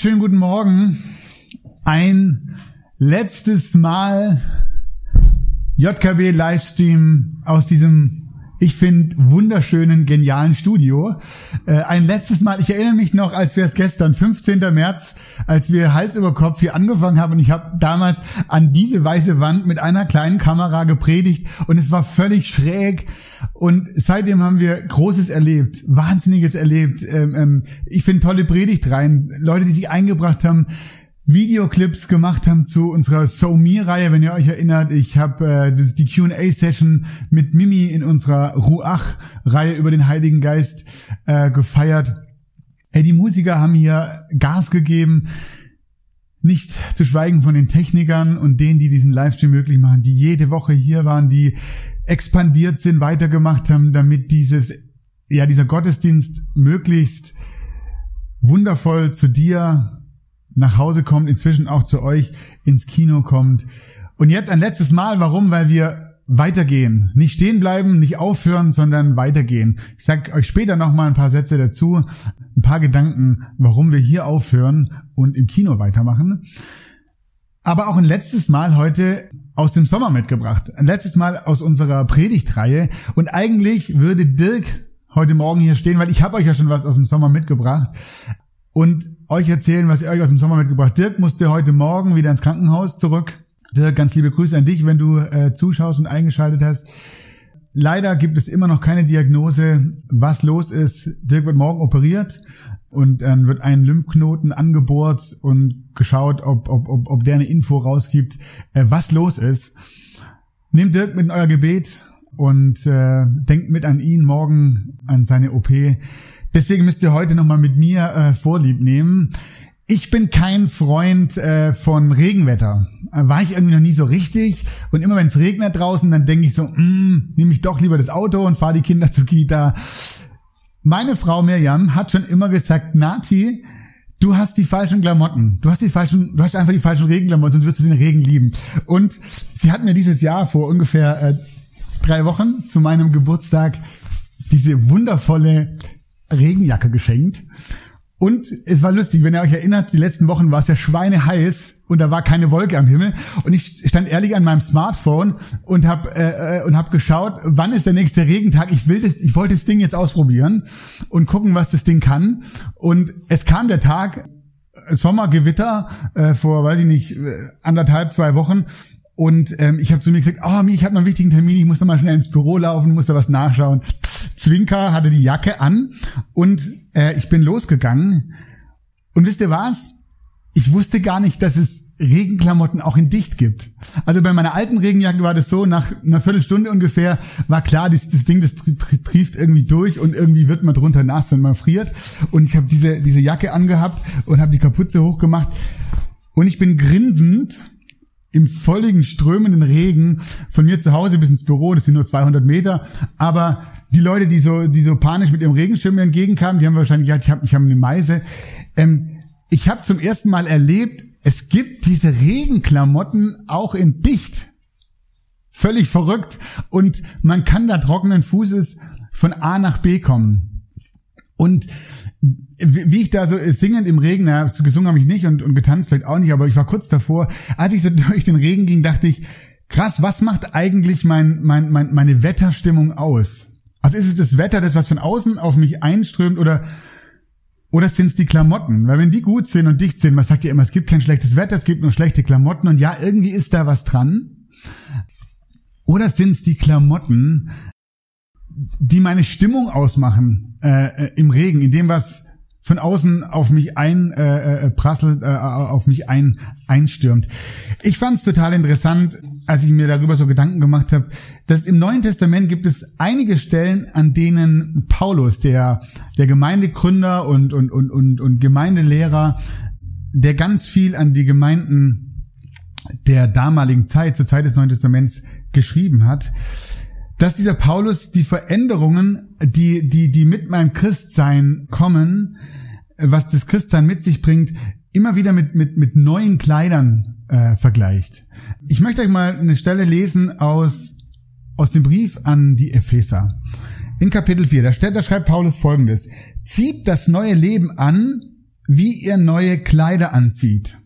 Schönen guten Morgen. Ein letztes Mal JKB Livestream aus diesem, ich finde, wunderschönen, genialen Studio. Äh, ein letztes Mal, ich erinnere mich noch, als wir es gestern, 15. März, als wir Hals über Kopf hier angefangen haben und ich habe damals an diese weiße Wand mit einer kleinen Kamera gepredigt und es war völlig schräg und seitdem haben wir Großes erlebt, Wahnsinniges erlebt. Ähm, ähm, ich finde tolle Predigtreihen, Leute, die sich eingebracht haben, Videoclips gemacht haben zu unserer So Me-Reihe, wenn ihr euch erinnert. Ich habe äh, das- die Q&A-Session mit Mimi in unserer Ruach-Reihe über den Heiligen Geist äh, gefeiert. Ey, die Musiker haben hier Gas gegeben. Nicht zu schweigen von den Technikern und denen, die diesen Livestream möglich machen, die jede Woche hier waren, die expandiert sind, weitergemacht haben, damit dieses, ja, dieser Gottesdienst möglichst wundervoll zu dir nach Hause kommt, inzwischen auch zu euch ins Kino kommt. Und jetzt ein letztes Mal, warum? Weil wir weitergehen. Nicht stehen bleiben, nicht aufhören, sondern weitergehen. Ich sage euch später nochmal ein paar Sätze dazu, ein paar Gedanken, warum wir hier aufhören und im Kino weitermachen. Aber auch ein letztes Mal heute aus dem Sommer mitgebracht. Ein letztes Mal aus unserer Predigtreihe. Und eigentlich würde Dirk heute Morgen hier stehen, weil ich habe euch ja schon was aus dem Sommer mitgebracht und euch erzählen, was ihr euch aus dem Sommer mitgebracht. Dirk musste heute Morgen wieder ins Krankenhaus zurück. Dirk, ganz liebe Grüße an dich, wenn du äh, zuschaust und eingeschaltet hast. Leider gibt es immer noch keine Diagnose, was los ist. Dirk wird morgen operiert und dann wird ein Lymphknoten angebohrt und geschaut, ob, ob, ob, ob der eine Info rausgibt, äh, was los ist. Nehmt Dirk mit in euer Gebet und äh, denkt mit an ihn morgen, an seine OP. Deswegen müsst ihr heute nochmal mit mir äh, Vorlieb nehmen. Ich bin kein Freund äh, von Regenwetter. Äh, War ich irgendwie noch nie so richtig. Und immer wenn es regnet draußen, dann denke ich so, mm, nehme ich doch lieber das Auto und fahre die Kinder zur Kita. Meine Frau Mirjam hat schon immer gesagt, Nati, du hast die falschen Klamotten. Du hast die falschen, du hast einfach die falschen Regenklamotten, sonst würdest du den Regen lieben. Und sie hat mir dieses Jahr vor ungefähr äh, drei Wochen zu meinem Geburtstag diese wundervolle Regenjacke geschenkt. Und es war lustig, wenn ihr euch erinnert, die letzten Wochen war es ja schweineheiß und da war keine Wolke am Himmel. Und ich stand ehrlich an meinem Smartphone und habe äh, äh, und hab geschaut, wann ist der nächste Regentag. Ich will das, ich wollte das Ding jetzt ausprobieren und gucken, was das Ding kann. Und es kam der Tag, Sommergewitter äh, vor, weiß ich nicht, äh, anderthalb, zwei Wochen. Und ähm, ich habe zu mir gesagt, oh, Mi, ich habe noch einen wichtigen Termin, ich muss noch mal schnell ins Büro laufen, muss da was nachschauen. Zwinker hatte die Jacke an und äh, ich bin losgegangen. Und wisst ihr was? Ich wusste gar nicht, dass es Regenklamotten auch in dicht gibt. Also bei meiner alten Regenjacke war das so, nach einer Viertelstunde ungefähr war klar, das, das Ding, das tri- tri- trieft irgendwie durch und irgendwie wird man drunter nass und man friert. Und ich habe diese, diese Jacke angehabt und habe die Kapuze hochgemacht. Und ich bin grinsend im volligen, strömenden Regen von mir zu Hause bis ins Büro, das sind nur 200 Meter, aber die Leute, die so, die so panisch mit ihrem Regenschirm mir entgegenkamen, die haben wahrscheinlich gesagt, ich habe ich hab eine Meise. Ähm, ich habe zum ersten Mal erlebt, es gibt diese Regenklamotten auch in dicht. Völlig verrückt. Und man kann da trockenen Fußes von A nach B kommen. Und wie wie ich da so singend im Regen, na, gesungen habe ich nicht und, und getanzt vielleicht auch nicht, aber ich war kurz davor, als ich so durch den Regen ging, dachte ich, krass, was macht eigentlich mein, mein, mein, meine Wetterstimmung aus? Also ist es das Wetter, das was von außen auf mich einströmt oder oder sind es die Klamotten? Weil wenn die gut sind und dicht sind, man sagt ja immer, es gibt kein schlechtes Wetter, es gibt nur schlechte Klamotten und ja, irgendwie ist da was dran. Oder sind es die Klamotten, die meine Stimmung ausmachen äh, äh, im Regen, in dem was von außen auf mich ein äh, äh, prasselt, äh, auf mich ein einstürmt. Ich fand es total interessant, als ich mir darüber so Gedanken gemacht habe, dass im Neuen Testament gibt es einige Stellen, an denen Paulus, der der Gemeindegründer und und und und, und Gemeindelehrer, der ganz viel an die Gemeinden der damaligen Zeit, zur Zeit des Neuen Testaments geschrieben hat, dass dieser Paulus die Veränderungen, die, die, die mit meinem Christsein kommen, was das Christsein mit sich bringt, immer wieder mit, mit, mit neuen Kleidern äh, vergleicht. Ich möchte euch mal eine Stelle lesen aus, aus dem Brief an die Epheser. In Kapitel 4, da, steht, da schreibt Paulus folgendes. Zieht das neue Leben an, wie ihr neue Kleider anzieht.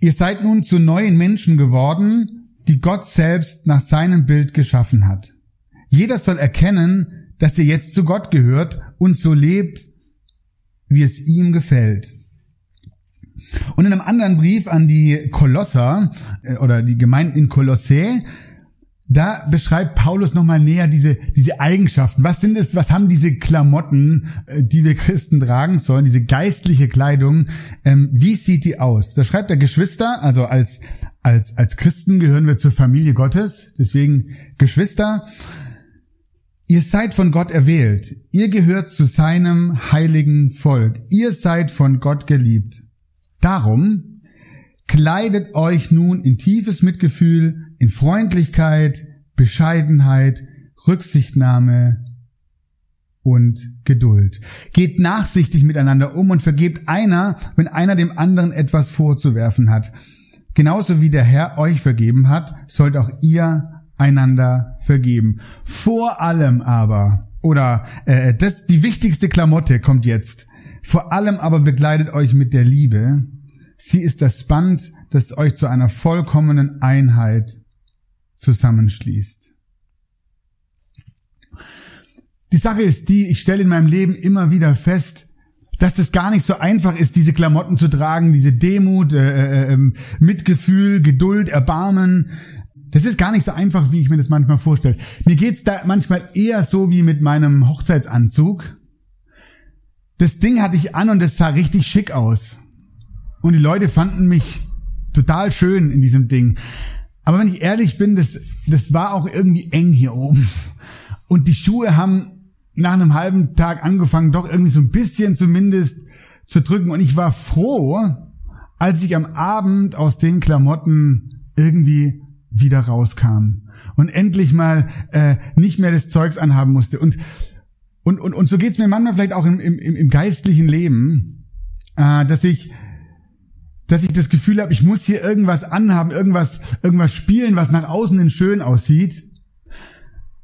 Ihr seid nun zu neuen Menschen geworden, die Gott selbst nach seinem Bild geschaffen hat. Jeder soll erkennen, dass er jetzt zu Gott gehört und so lebt, wie es ihm gefällt. Und in einem anderen Brief an die Kolosser äh, oder die Gemeinden in Kolossä, da beschreibt Paulus nochmal näher diese, diese Eigenschaften. Was sind es, was haben diese Klamotten, äh, die wir Christen tragen sollen, diese geistliche Kleidung, ähm, wie sieht die aus? Da schreibt er Geschwister, also als, als, als Christen gehören wir zur Familie Gottes, deswegen Geschwister. Ihr seid von Gott erwählt. Ihr gehört zu seinem heiligen Volk. Ihr seid von Gott geliebt. Darum kleidet euch nun in tiefes Mitgefühl, in Freundlichkeit, Bescheidenheit, Rücksichtnahme und Geduld. Geht nachsichtig miteinander um und vergebt einer, wenn einer dem anderen etwas vorzuwerfen hat. Genauso wie der Herr euch vergeben hat, sollt auch ihr einander vergeben. Vor allem aber, oder äh, das die wichtigste Klamotte kommt jetzt. Vor allem aber begleitet euch mit der Liebe. Sie ist das Band, das euch zu einer vollkommenen Einheit zusammenschließt. Die Sache ist die, ich stelle in meinem Leben immer wieder fest, dass das gar nicht so einfach ist, diese Klamotten zu tragen, diese Demut, äh, äh, ähm, Mitgefühl, Geduld, Erbarmen. Das ist gar nicht so einfach, wie ich mir das manchmal vorstelle. Mir geht's da manchmal eher so wie mit meinem Hochzeitsanzug. Das Ding hatte ich an und es sah richtig schick aus. Und die Leute fanden mich total schön in diesem Ding. Aber wenn ich ehrlich bin, das, das war auch irgendwie eng hier oben. Und die Schuhe haben nach einem halben Tag angefangen, doch irgendwie so ein bisschen zumindest zu drücken. Und ich war froh, als ich am Abend aus den Klamotten irgendwie wieder rauskam und endlich mal äh, nicht mehr das Zeugs anhaben musste. Und und und, und so geht's mir manchmal vielleicht auch im, im, im geistlichen Leben, äh, dass ich dass ich das Gefühl habe, ich muss hier irgendwas anhaben, irgendwas irgendwas spielen, was nach außen hin schön aussieht.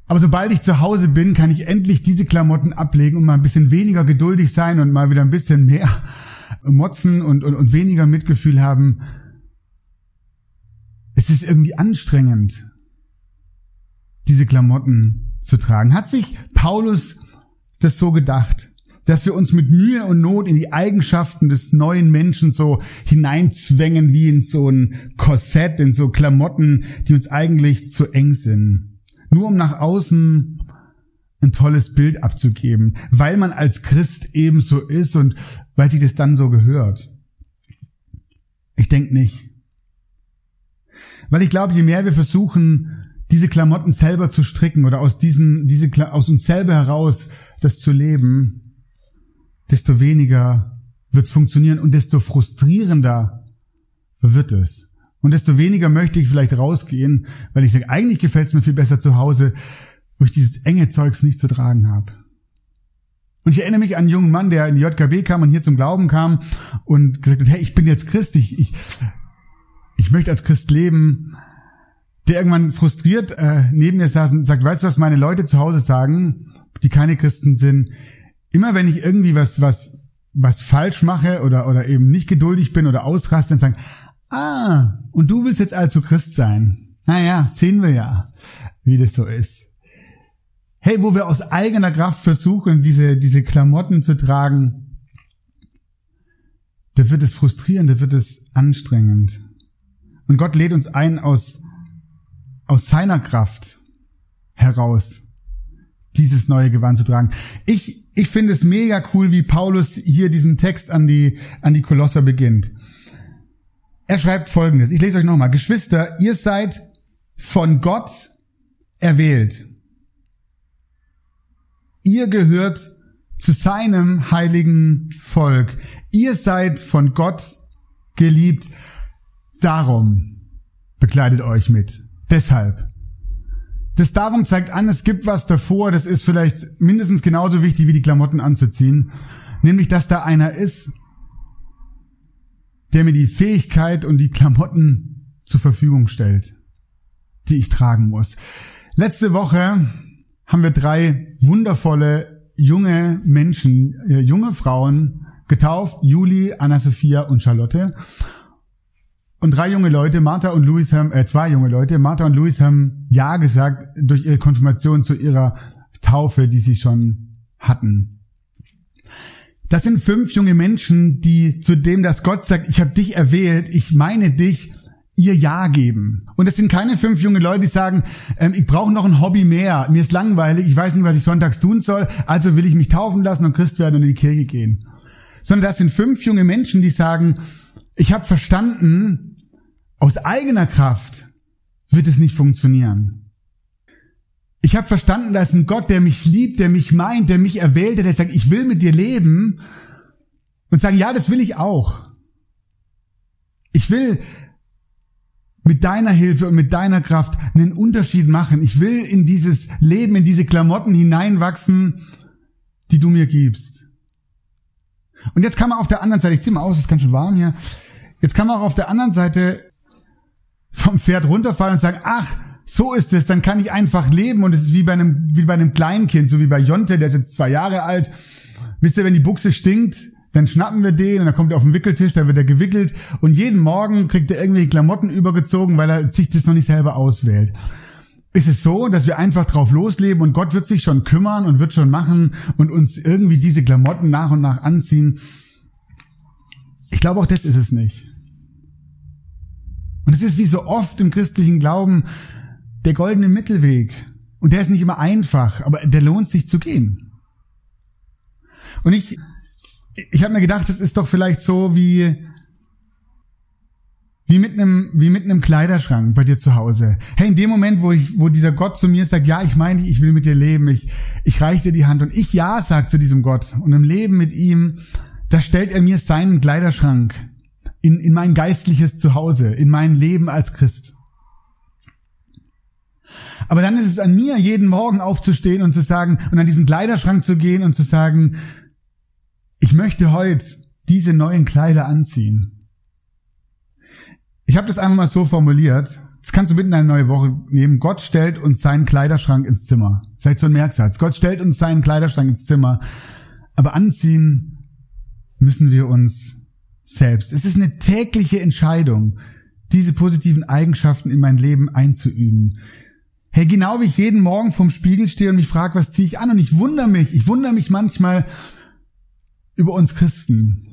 Aber sobald ich zu Hause bin, kann ich endlich diese Klamotten ablegen und mal ein bisschen weniger geduldig sein und mal wieder ein bisschen mehr motzen und, und, und weniger Mitgefühl haben. Es ist irgendwie anstrengend, diese Klamotten zu tragen. Hat sich Paulus das so gedacht, dass wir uns mit Mühe und Not in die Eigenschaften des neuen Menschen so hineinzwängen wie in so ein Korsett, in so Klamotten, die uns eigentlich zu eng sind? Nur um nach außen ein tolles Bild abzugeben, weil man als Christ eben so ist und weil sich das dann so gehört. Ich denke nicht. Weil ich glaube, je mehr wir versuchen, diese Klamotten selber zu stricken oder aus diesen, diese, aus uns selber heraus das zu leben, desto weniger wird es funktionieren und desto frustrierender wird es. Und desto weniger möchte ich vielleicht rausgehen, weil ich sage, eigentlich gefällt es mir viel besser zu Hause, wo ich dieses enge Zeugs nicht zu tragen habe. Und ich erinnere mich an einen jungen Mann, der in die JKB kam und hier zum Glauben kam und gesagt hat, hey, ich bin jetzt Christ, ich, ich, ich möchte als Christ leben, der irgendwann frustriert äh, neben mir saß und sagt, weißt du, was meine Leute zu Hause sagen, die keine Christen sind? Immer wenn ich irgendwie was, was, was falsch mache oder, oder eben nicht geduldig bin oder ausraste, dann sagen, Ah, und du willst jetzt also Christ sein. Naja, sehen wir ja, wie das so ist. Hey, wo wir aus eigener Kraft versuchen, diese, diese Klamotten zu tragen, da wird es frustrierend, da wird es anstrengend. Und Gott lädt uns ein, aus, aus seiner Kraft heraus dieses neue Gewand zu tragen. Ich, ich finde es mega cool, wie Paulus hier diesen Text an die, an die Kolosser beginnt. Er schreibt folgendes. Ich lese euch nochmal. Geschwister, ihr seid von Gott erwählt. Ihr gehört zu seinem heiligen Volk. Ihr seid von Gott geliebt. Darum bekleidet euch mit. Deshalb. Das darum zeigt an, es gibt was davor, das ist vielleicht mindestens genauso wichtig wie die Klamotten anzuziehen. Nämlich, dass da einer ist, der mir die Fähigkeit und die Klamotten zur Verfügung stellt, die ich tragen muss. Letzte Woche haben wir drei wundervolle junge Menschen, äh, junge Frauen getauft, Juli, Anna-Sophia und Charlotte. Und drei junge Leute, Martha und Luis haben, äh, zwei junge Leute, Martha und Luis haben Ja gesagt durch ihre Konfirmation zu ihrer Taufe, die sie schon hatten. Das sind fünf junge Menschen, die zu dem, dass Gott sagt, ich habe dich erwählt, ich meine dich, ihr Ja geben. Und es sind keine fünf junge Leute, die sagen, ähm, ich brauche noch ein Hobby mehr, mir ist langweilig, ich weiß nicht, was ich sonntags tun soll, also will ich mich taufen lassen und Christ werden und in die Kirche gehen. Sondern das sind fünf junge Menschen, die sagen, ich habe verstanden, aus eigener Kraft wird es nicht funktionieren. Ich habe verstanden, da ist ein Gott, der mich liebt, der mich meint, der mich erwählt, der sagt, ich will mit dir leben und sagen, ja, das will ich auch. Ich will mit deiner Hilfe und mit deiner Kraft einen Unterschied machen. Ich will in dieses Leben, in diese Klamotten hineinwachsen, die du mir gibst. Und jetzt kann man auf der anderen Seite, ich zieh mal aus, es ist ganz schön warm hier, jetzt kann man auch auf der anderen Seite vom Pferd runterfallen und sagen, ach, so ist es, dann kann ich einfach leben und es ist wie bei einem, wie bei einem Kleinkind, so wie bei Jonte, der ist jetzt zwei Jahre alt. Wisst ihr, wenn die Buchse stinkt, dann schnappen wir den und dann kommt er auf den Wickeltisch, dann wird er gewickelt und jeden Morgen kriegt er irgendwelche Klamotten übergezogen, weil er sich das noch nicht selber auswählt. Ist es so, dass wir einfach drauf losleben und Gott wird sich schon kümmern und wird schon machen und uns irgendwie diese Klamotten nach und nach anziehen? Ich glaube auch das ist es nicht. Und es ist wie so oft im christlichen Glauben der goldene Mittelweg. Und der ist nicht immer einfach, aber der lohnt sich zu gehen. Und ich, ich habe mir gedacht, das ist doch vielleicht so wie, wie mit einem, wie mit einem Kleiderschrank bei dir zu Hause. Hey, in dem Moment, wo ich, wo dieser Gott zu mir sagt, ja, ich meine, ich will mit dir leben, ich, ich reiche dir die Hand und ich ja sag zu diesem Gott und im Leben mit ihm, da stellt er mir seinen Kleiderschrank in, in mein geistliches Zuhause, in mein Leben als Christ. Aber dann ist es an mir, jeden Morgen aufzustehen und zu sagen, und an diesen Kleiderschrank zu gehen und zu sagen, ich möchte heute diese neuen Kleider anziehen. Ich habe das einfach mal so formuliert. Das kannst du mitten in eine neue Woche nehmen. Gott stellt uns seinen Kleiderschrank ins Zimmer. Vielleicht so ein Merksatz. Gott stellt uns seinen Kleiderschrank ins Zimmer. Aber anziehen müssen wir uns selbst. Es ist eine tägliche Entscheidung, diese positiven Eigenschaften in mein Leben einzuüben. Hey, genau wie ich jeden Morgen vorm Spiegel stehe und mich frage, was ziehe ich an? Und ich wundere mich, ich wundere mich manchmal über uns Christen.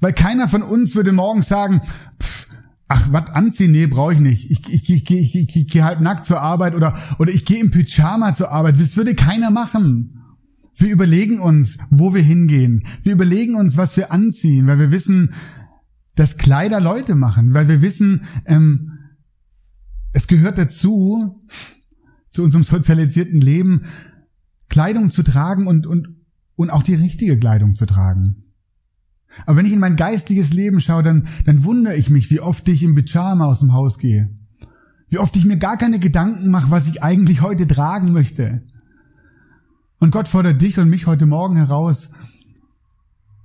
Weil keiner von uns würde morgen sagen, pff, ach, was anziehen? Nee, brauche ich nicht. Ich, ich, ich, ich, ich, ich gehe halb nackt zur Arbeit oder, oder ich gehe im Pyjama zur Arbeit. Das würde keiner machen. Wir überlegen uns, wo wir hingehen. Wir überlegen uns, was wir anziehen, weil wir wissen, dass Kleider Leute machen, weil wir wissen, ähm, es gehört dazu, zu unserem sozialisierten Leben, Kleidung zu tragen und, und, und auch die richtige Kleidung zu tragen. Aber wenn ich in mein geistliches Leben schaue, dann, dann wundere ich mich, wie oft ich im Pyjama aus dem Haus gehe. Wie oft ich mir gar keine Gedanken mache, was ich eigentlich heute tragen möchte. Und Gott fordert dich und mich heute Morgen heraus,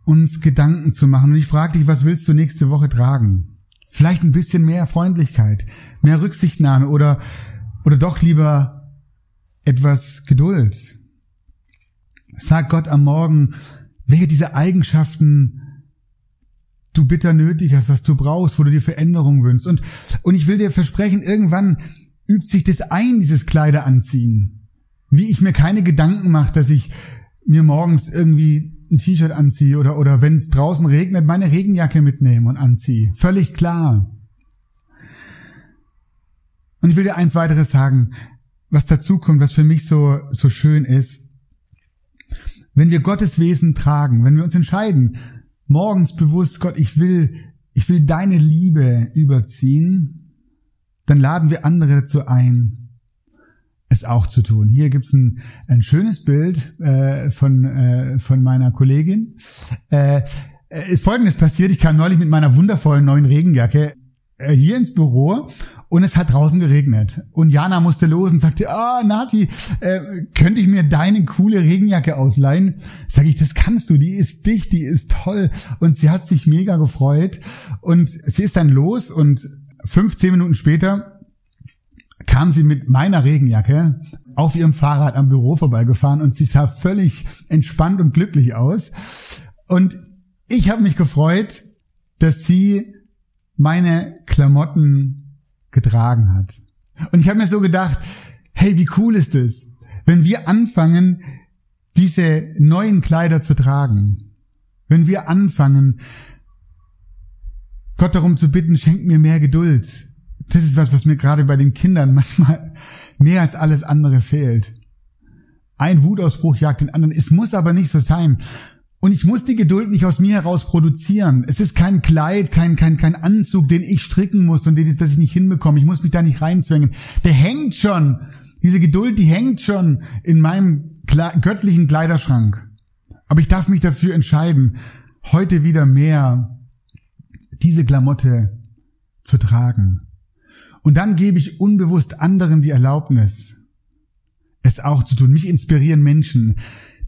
uns Gedanken zu machen. Und ich frage dich, was willst du nächste Woche tragen? Vielleicht ein bisschen mehr Freundlichkeit, mehr Rücksichtnahme oder, oder doch lieber etwas Geduld. Sag Gott am Morgen, welche dieser Eigenschaften du bitter nötig hast, was du brauchst, wo du dir Veränderung wünschst. Und, und ich will dir versprechen, irgendwann übt sich das ein, dieses Kleider anziehen. Wie ich mir keine Gedanken mache, dass ich mir morgens irgendwie ein T-Shirt anziehe oder, oder wenn es draußen regnet, meine Regenjacke mitnehme und anziehe. Völlig klar. Und ich will dir eins weiteres sagen. was dazu kommt, was für mich so, so schön ist, wenn wir Gottes Wesen tragen, wenn wir uns entscheiden, morgens bewusst, Gott, ich will, ich will deine Liebe überziehen, dann laden wir andere dazu ein, es auch zu tun. Hier gibt's ein, ein schönes Bild äh, von, äh, von meiner Kollegin. Äh, äh, Folgendes passiert, ich kam neulich mit meiner wundervollen neuen Regenjacke äh, hier ins Büro und es hat draußen geregnet. Und Jana musste los und sagte, ah, Nati, äh, könnte ich mir deine coole Regenjacke ausleihen? Sag ich, das kannst du, die ist dicht, die ist toll. Und sie hat sich mega gefreut. Und sie ist dann los und 15 Minuten später kam sie mit meiner Regenjacke auf ihrem Fahrrad am Büro vorbeigefahren und sie sah völlig entspannt und glücklich aus. Und ich habe mich gefreut, dass sie meine Klamotten getragen hat. Und ich habe mir so gedacht, hey, wie cool ist es, wenn wir anfangen, diese neuen Kleider zu tragen. Wenn wir anfangen, Gott darum zu bitten, schenk mir mehr Geduld. Das ist was, was mir gerade bei den Kindern manchmal mehr als alles andere fehlt. Ein Wutausbruch jagt den anderen. Es muss aber nicht so sein. Und ich muss die Geduld nicht aus mir heraus produzieren. Es ist kein Kleid, kein, kein, kein Anzug, den ich stricken muss und den, das ich nicht hinbekomme. Ich muss mich da nicht reinzwängen. Der hängt schon. Diese Geduld, die hängt schon in meinem göttlichen Kleiderschrank. Aber ich darf mich dafür entscheiden, heute wieder mehr diese Klamotte zu tragen. Und dann gebe ich unbewusst anderen die Erlaubnis, es auch zu tun. Mich inspirieren Menschen,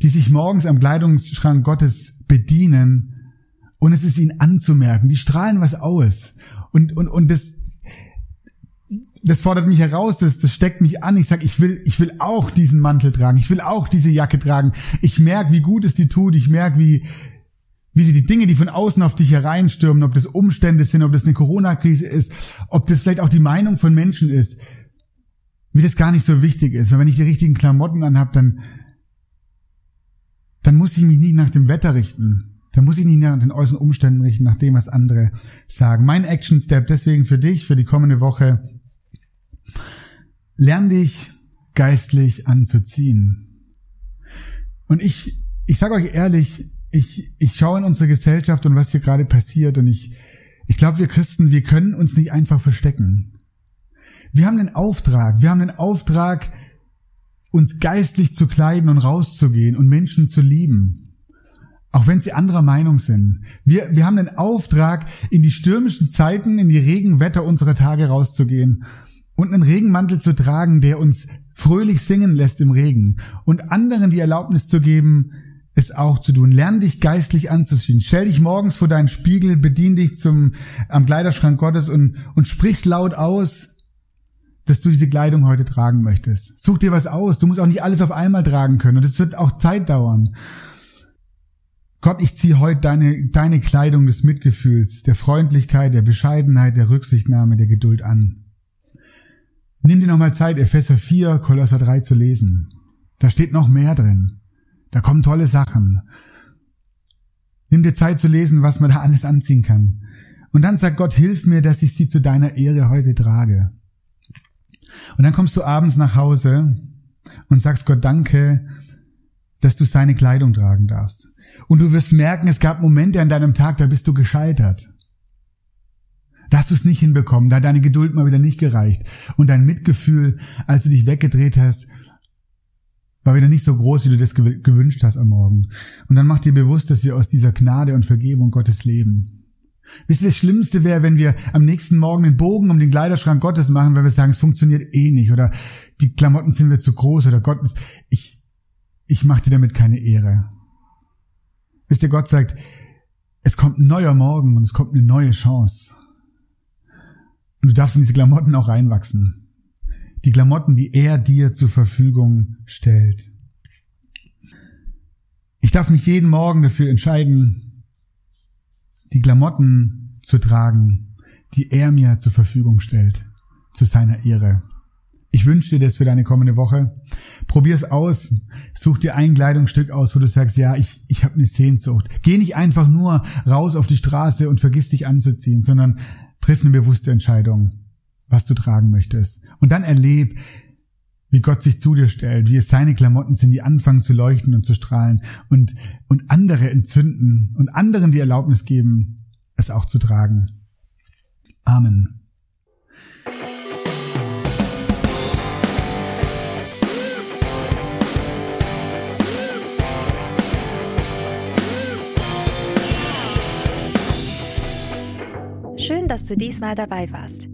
die sich morgens am Kleidungsschrank Gottes bedienen und es ist ihnen anzumerken. Die strahlen was aus. Und, und, und das, das fordert mich heraus, das, das steckt mich an. Ich sag, ich will, ich will auch diesen Mantel tragen. Ich will auch diese Jacke tragen. Ich merke, wie gut es dir tut. Ich merke, wie, wie sie die Dinge, die von außen auf dich hereinstürmen, ob das Umstände sind, ob das eine Corona-Krise ist, ob das vielleicht auch die Meinung von Menschen ist, wie das gar nicht so wichtig ist. Weil wenn ich die richtigen Klamotten anhab, dann, dann muss ich mich nicht nach dem Wetter richten. Dann muss ich nicht nach den äußeren Umständen richten, nach dem, was andere sagen. Mein Action Step deswegen für dich, für die kommende Woche. Lern dich geistlich anzuziehen. Und ich, ich sage euch ehrlich, ich, ich schaue in unsere Gesellschaft und was hier gerade passiert und ich, ich glaube, wir Christen, wir können uns nicht einfach verstecken. Wir haben einen Auftrag, wir haben einen Auftrag, uns geistlich zu kleiden und rauszugehen und Menschen zu lieben. Auch wenn sie anderer Meinung sind. Wir, wir haben den Auftrag, in die stürmischen Zeiten, in die Regenwetter unserer Tage rauszugehen und einen Regenmantel zu tragen, der uns fröhlich singen lässt im Regen und anderen die Erlaubnis zu geben, es auch zu tun. Lern dich geistlich anzuziehen. Stell dich morgens vor deinen Spiegel, bedien dich zum, am Kleiderschrank Gottes und, und sprich's laut aus, dass du diese Kleidung heute tragen möchtest. Such dir was aus. Du musst auch nicht alles auf einmal tragen können. Und es wird auch Zeit dauern. Gott, ich ziehe heute deine, deine Kleidung des Mitgefühls, der Freundlichkeit, der Bescheidenheit, der Rücksichtnahme, der Geduld an. Nimm dir nochmal Zeit, Epheser 4, Kolosser 3 zu lesen. Da steht noch mehr drin. Da kommen tolle Sachen. Nimm dir Zeit zu lesen, was man da alles anziehen kann. Und dann sagt Gott, hilf mir, dass ich sie zu deiner Ehre heute trage. Und dann kommst du abends nach Hause und sagst Gott Danke, dass du seine Kleidung tragen darfst. Und du wirst merken, es gab Momente an deinem Tag, da bist du gescheitert. Da hast du es nicht hinbekommen, da hat deine Geduld mal wieder nicht gereicht. Und dein Mitgefühl, als du dich weggedreht hast, war wieder nicht so groß, wie du das gewünscht hast am Morgen. Und dann mach dir bewusst, dass wir aus dieser Gnade und Vergebung Gottes leben. Wisst ihr, das Schlimmste wäre, wenn wir am nächsten Morgen den Bogen um den Kleiderschrank Gottes machen, weil wir sagen, es funktioniert eh nicht oder die Klamotten sind mir zu groß oder Gott, ich, ich mache dir damit keine Ehre. Wisst ihr, Gott sagt, es kommt ein neuer Morgen und es kommt eine neue Chance. Und du darfst in diese Klamotten auch reinwachsen. Die Klamotten, die er dir zur Verfügung stellt. Ich darf mich jeden Morgen dafür entscheiden, die Klamotten zu tragen, die er mir zur Verfügung stellt, zu seiner Ehre. Ich wünsche dir das für deine kommende Woche. Probier's aus. Such dir ein Kleidungsstück aus, wo du sagst, ja, ich, ich habe eine Sehnsucht. Geh nicht einfach nur raus auf die Straße und vergiss dich anzuziehen, sondern triff eine bewusste Entscheidung, was du tragen möchtest. Und dann erleb, wie Gott sich zu dir stellt, wie es seine Klamotten sind, die anfangen zu leuchten und zu strahlen und, und andere entzünden und anderen die Erlaubnis geben, es auch zu tragen. Amen. Schön, dass du diesmal dabei warst.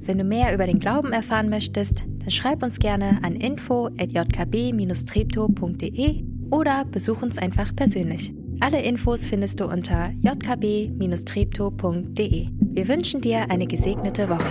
Wenn du mehr über den Glauben erfahren möchtest, dann schreib uns gerne an info@jkb-treptow.de oder besuch uns einfach persönlich. Alle Infos findest du unter jkb-treptow.de. Wir wünschen dir eine gesegnete Woche.